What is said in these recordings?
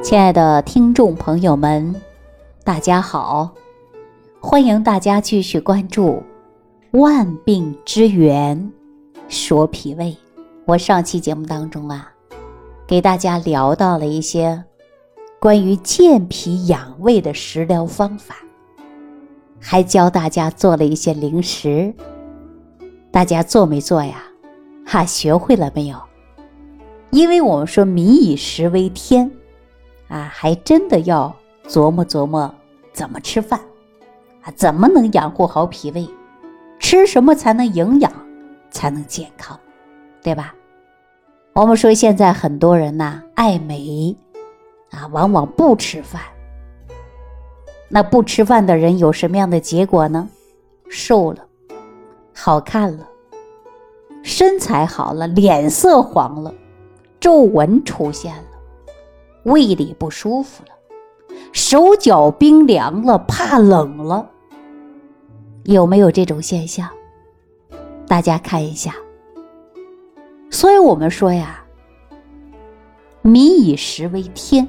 亲爱的听众朋友们，大家好！欢迎大家继续关注《万病之源说脾胃》。我上期节目当中啊，给大家聊到了一些关于健脾养胃的食疗方法，还教大家做了一些零食。大家做没做呀？哈，学会了没有？因为我们说“民以食为天”。啊，还真的要琢磨琢磨怎么吃饭，啊，怎么能养护好脾胃？吃什么才能营养，才能健康，对吧？我们说现在很多人呐爱美，啊，往往不吃饭。那不吃饭的人有什么样的结果呢？瘦了，好看了，身材好了，脸色黄了，皱纹出现了。胃里不舒服了，手脚冰凉了，怕冷了，有没有这种现象？大家看一下。所以我们说呀，民以食为天，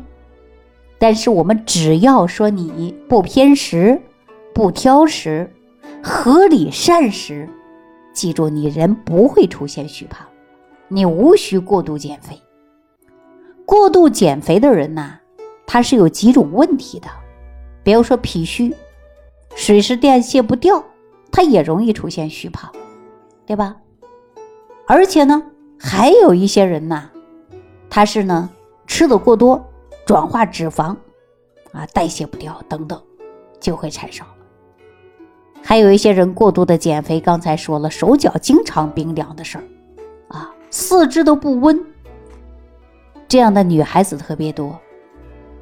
但是我们只要说你不偏食、不挑食、合理膳食，记住，你人不会出现虚胖，你无需过度减肥。过度减肥的人呐，他是有几种问题的，比如说脾虚，水湿代谢不掉，他也容易出现虚胖，对吧？而且呢，还有一些人呐，他是呢吃的过多，转化脂肪，啊，代谢不掉等等，就会产生。还有一些人过度的减肥，刚才说了，手脚经常冰凉的事儿，啊，四肢都不温。这样的女孩子特别多，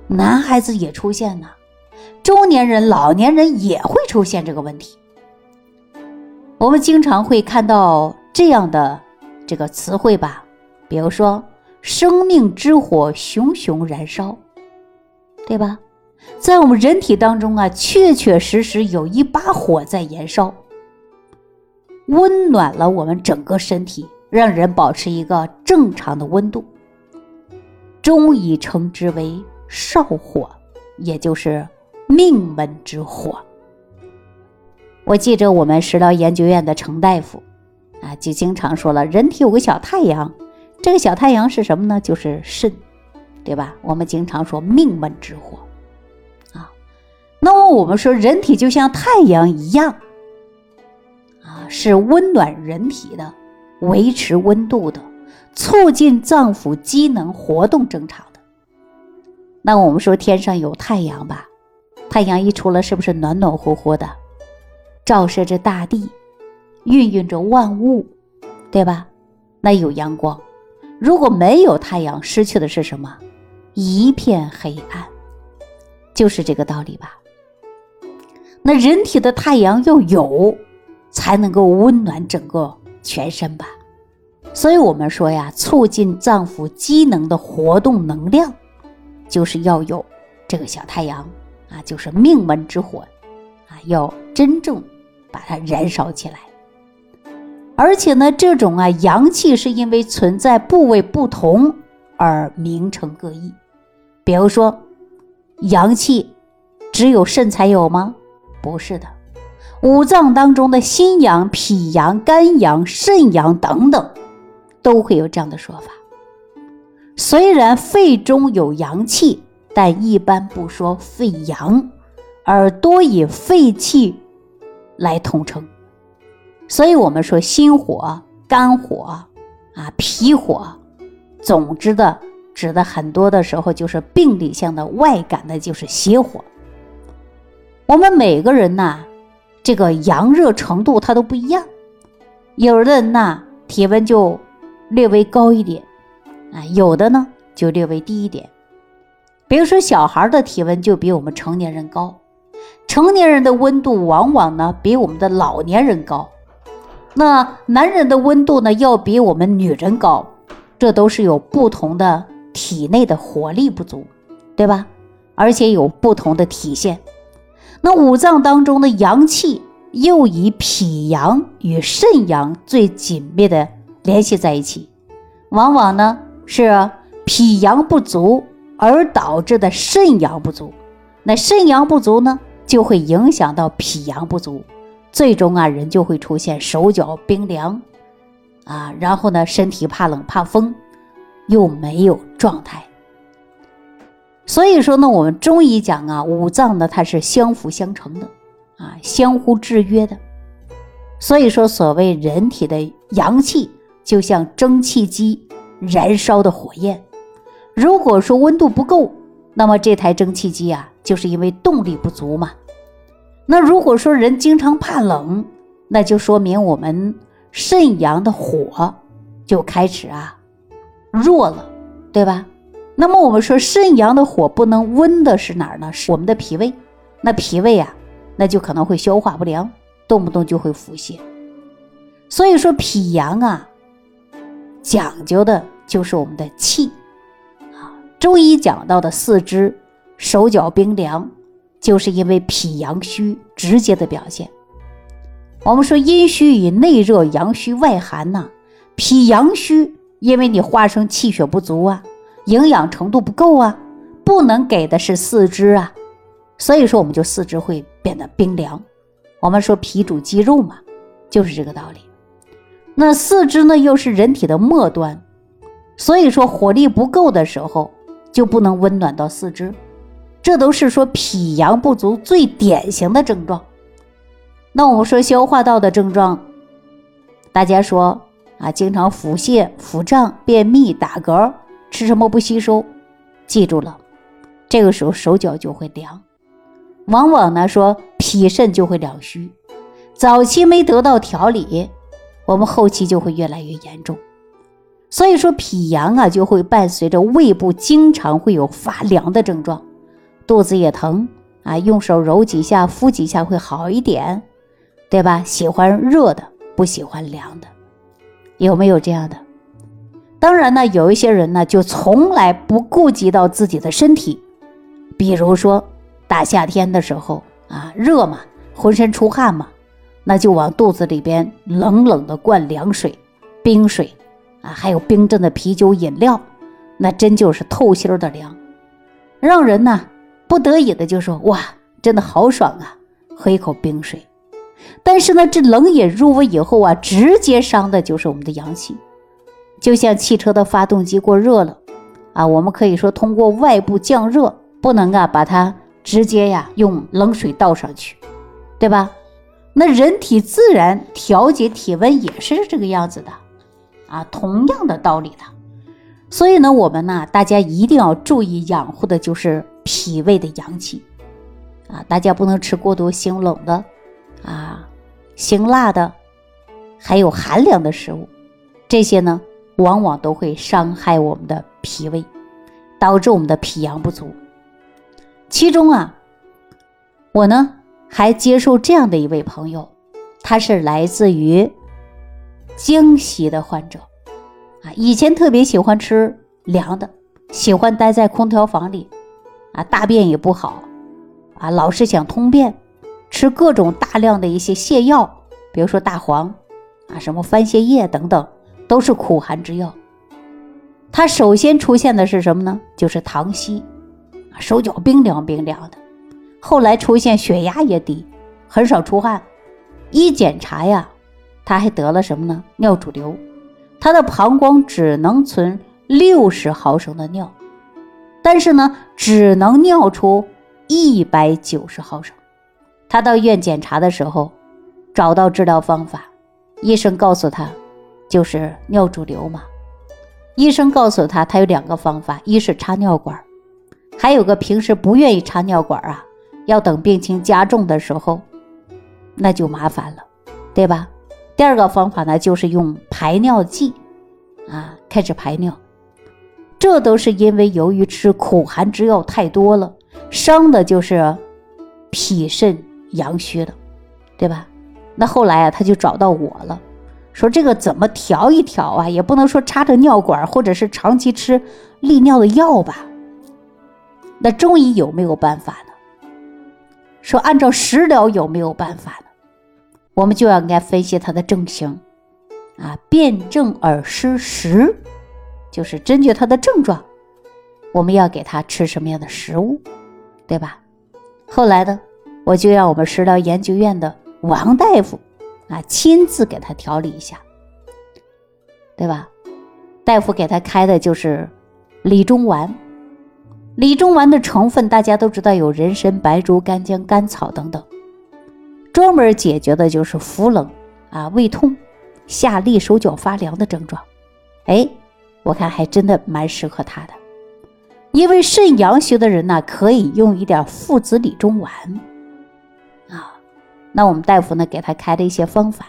男孩子也出现呢，中年人、老年人也会出现这个问题。我们经常会看到这样的这个词汇吧，比如说“生命之火熊熊燃烧”，对吧？在我们人体当中啊，确确实实有一把火在燃烧，温暖了我们整个身体，让人保持一个正常的温度。中医称之为少火，也就是命门之火。我记着我们食疗研究院的程大夫啊，就经常说了，人体有个小太阳，这个小太阳是什么呢？就是肾，对吧？我们经常说命门之火啊。那么我们说，人体就像太阳一样啊，是温暖人体的，维持温度的。促进脏腑机能活动正常的，那我们说天上有太阳吧，太阳一出来是不是暖暖和和的，照射着大地，孕育着万物，对吧？那有阳光。如果没有太阳，失去的是什么？一片黑暗，就是这个道理吧。那人体的太阳要有，才能够温暖整个全身吧。所以我们说呀，促进脏腑机能的活动能量，就是要有这个小太阳啊，就是命门之火啊，要真正把它燃烧起来。而且呢，这种啊阳气是因为存在部位不同而名称各异。比如说，阳气只有肾才有吗？不是的，五脏当中的心阳、脾阳、肝阳、肾阳等等。都会有这样的说法。虽然肺中有阳气，但一般不说肺阳，而多以肺气来统称。所以，我们说心火、肝火啊、脾火，总之的指的很多的时候就是病理性的外感的，就是邪火。我们每个人呐，这个阳热程度它都不一样，有的人呐，体温就。略微高一点，啊，有的呢就略微低一点。比如说，小孩的体温就比我们成年人高，成年人的温度往往呢比我们的老年人高。那男人的温度呢要比我们女人高，这都是有不同的体内的火力不足，对吧？而且有不同的体现。那五脏当中的阳气又以脾阳与肾阳最紧密的。联系在一起，往往呢是脾阳不足而导致的肾阳不足。那肾阳不足呢，就会影响到脾阳不足，最终啊，人就会出现手脚冰凉，啊，然后呢，身体怕冷怕风，又没有状态。所以说呢，我们中医讲啊，五脏呢它是相辅相成的，啊，相互制约的。所以说，所谓人体的阳气就像蒸汽机燃烧的火焰，如果说温度不够，那么这台蒸汽机啊，就是因为动力不足嘛。那如果说人经常怕冷，那就说明我们肾阳的火就开始啊弱了，对吧？那么我们说肾阳的火不能温的是哪儿呢？是我们的脾胃。那脾胃啊，那就可能会消化不良，动不动就会腹泻。所以说脾阳啊，讲究的就是我们的气啊。中医讲到的四肢手脚冰凉，就是因为脾阳虚直接的表现。我们说阴虚以内热，阳虚外寒呐。脾阳虚，因为你化生气血不足啊。营养程度不够啊，不能给的是四肢啊，所以说我们就四肢会变得冰凉。我们说脾主肌肉嘛，就是这个道理。那四肢呢又是人体的末端，所以说火力不够的时候就不能温暖到四肢，这都是说脾阳不足最典型的症状。那我们说消化道的症状，大家说啊，经常腹泻、腹胀、便秘、打嗝。吃什么不吸收？记住了，这个时候手脚就会凉，往往呢说脾肾就会两虚，早期没得到调理，我们后期就会越来越严重。所以说脾阳啊，就会伴随着胃部经常会有发凉的症状，肚子也疼啊，用手揉几下、敷几下会好一点，对吧？喜欢热的，不喜欢凉的，有没有这样的？当然呢，有一些人呢，就从来不顾及到自己的身体，比如说大夏天的时候啊，热嘛，浑身出汗嘛，那就往肚子里边冷冷的灌凉水、冰水啊，还有冰镇的啤酒饮料，那真就是透心的凉，让人呢不得已的就说哇，真的好爽啊，喝一口冰水。但是呢，这冷饮入胃以后啊，直接伤的就是我们的阳气。就像汽车的发动机过热了，啊，我们可以说通过外部降热，不能啊把它直接呀用冷水倒上去，对吧？那人体自然调节体温也是这个样子的，啊，同样的道理的。所以呢，我们呢，大家一定要注意养护的就是脾胃的阳气，啊，大家不能吃过多辛冷的，啊，辛辣的，还有寒凉的食物，这些呢。往往都会伤害我们的脾胃，导致我们的脾阳不足。其中啊，我呢还接受这样的一位朋友，他是来自于京西的患者，啊，以前特别喜欢吃凉的，喜欢待在空调房里，啊，大便也不好，啊，老是想通便，吃各种大量的一些泻药，比如说大黄，啊，什么番泻叶等等。都是苦寒之药，他首先出现的是什么呢？就是糖稀，手脚冰凉冰凉的。后来出现血压也低，很少出汗。一检查呀，他还得了什么呢？尿主流，他的膀胱只能存六十毫升的尿，但是呢，只能尿出一百九十毫升。他到医院检查的时候，找到治疗方法，医生告诉他。就是尿主流嘛，医生告诉他，他有两个方法，一是插尿管，还有个平时不愿意插尿管啊，要等病情加重的时候，那就麻烦了，对吧？第二个方法呢，就是用排尿剂，啊，开始排尿，这都是因为由于吃苦寒之药太多了，伤的就是脾肾阳虚的，对吧？那后来啊，他就找到我了。说这个怎么调一调啊？也不能说插着尿管，或者是长期吃利尿的药吧？那中医有没有办法呢？说按照食疗有没有办法呢？我们就要应该分析他的症型啊，辨证而施食，就是根据他的症状，我们要给他吃什么样的食物，对吧？后来呢，我就让我们食疗研究院的王大夫啊亲自给他调理一下，对吧？大夫给他开的就是理中丸。理中丸的成分大家都知道，有人参、白术、干姜、甘草等等，专门解决的就是腹冷啊、胃痛、下利、手脚发凉的症状。哎，我看还真的蛮适合他的，因为肾阳虚的人呢，可以用一点附子理中丸啊。那我们大夫呢，给他开了一些方法，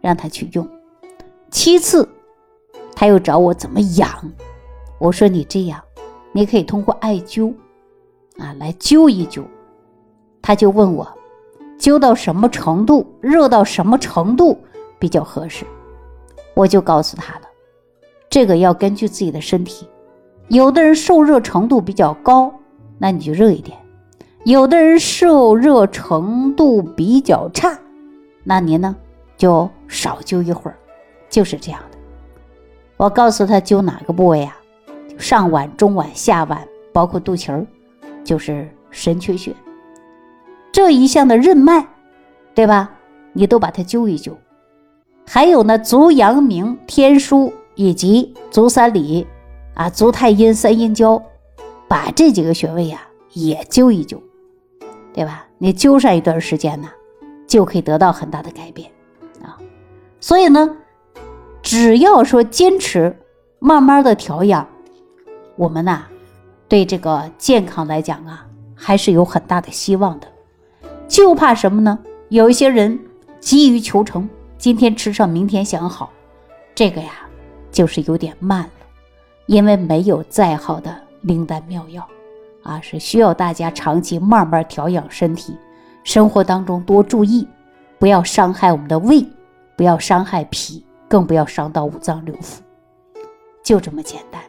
让他去用。其次，他又找我怎么养，我说你这样。你可以通过艾灸，啊，来灸一灸。他就问我，灸到什么程度，热到什么程度比较合适？我就告诉他了，这个要根据自己的身体。有的人受热程度比较高，那你就热一点；有的人受热程度比较差，那您呢就少灸一会儿，就是这样的。我告诉他灸哪个部位啊？上脘、中脘、下脘，包括肚脐儿，就是神阙穴这一项的任脉，对吧？你都把它灸一灸。还有呢，足阳明、天枢以及足三里啊、足太阴、三阴交，把这几个穴位呀也灸一灸，对吧？你灸上一段时间呢，就可以得到很大的改变啊。所以呢，只要说坚持，慢慢的调养。我们呐，对这个健康来讲啊，还是有很大的希望的。就怕什么呢？有一些人急于求成，今天吃上，明天想好，这个呀，就是有点慢了。因为没有再好的灵丹妙药啊，是需要大家长期慢慢调养身体，生活当中多注意，不要伤害我们的胃，不要伤害脾，更不要伤到五脏六腑，就这么简单。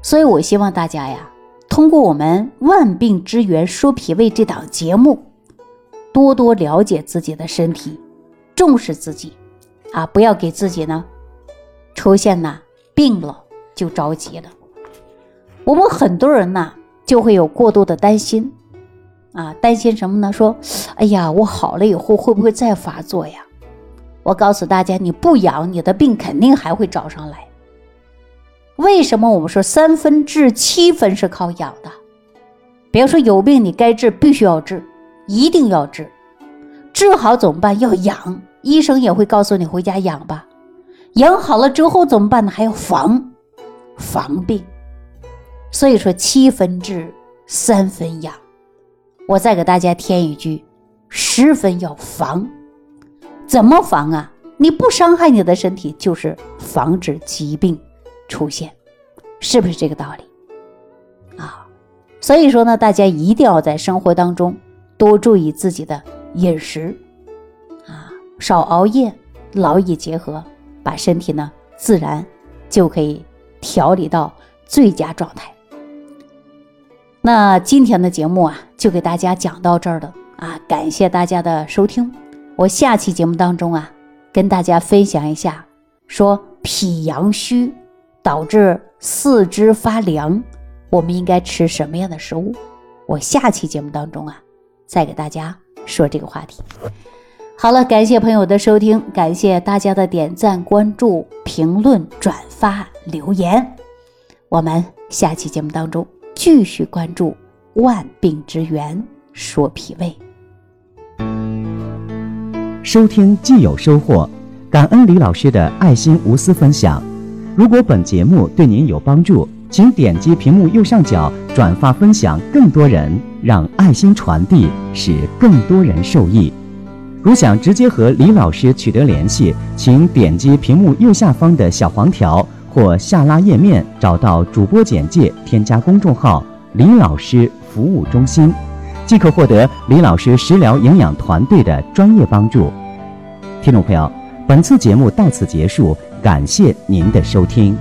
所以，我希望大家呀，通过我们《万病之源说脾胃》这档节目，多多了解自己的身体，重视自己，啊，不要给自己呢出现呐病了就着急了。我们很多人呐就会有过度的担心，啊，担心什么呢？说，哎呀，我好了以后会不会再发作呀？我告诉大家，你不养，你的病肯定还会找上来。为什么我们说三分治，七分是靠养的？比如说有病，你该治必须要治，一定要治。治好怎么办？要养，医生也会告诉你回家养吧。养好了之后怎么办呢？还要防，防病。所以说七分治，三分养。我再给大家添一句，十分要防。怎么防啊？你不伤害你的身体，就是防止疾病。出现，是不是这个道理啊？所以说呢，大家一定要在生活当中多注意自己的饮食啊，少熬夜，劳逸结合，把身体呢自然就可以调理到最佳状态。那今天的节目啊，就给大家讲到这儿了啊，感谢大家的收听。我下期节目当中啊，跟大家分享一下，说脾阳虚。导致四肢发凉，我们应该吃什么样的食物？我下期节目当中啊，再给大家说这个话题。好了，感谢朋友的收听，感谢大家的点赞、关注、评论、转发、留言。我们下期节目当中继续关注万病之源，说脾胃。收听既有收获，感恩李老师的爱心无私分享。如果本节目对您有帮助，请点击屏幕右上角转发分享，更多人让爱心传递，使更多人受益。如想直接和李老师取得联系，请点击屏幕右下方的小黄条或下拉页面，找到主播简介，添加公众号“李老师服务中心”，即可获得李老师食疗营养团队的专业帮助。听众朋友，本次节目到此结束。感谢您的收听。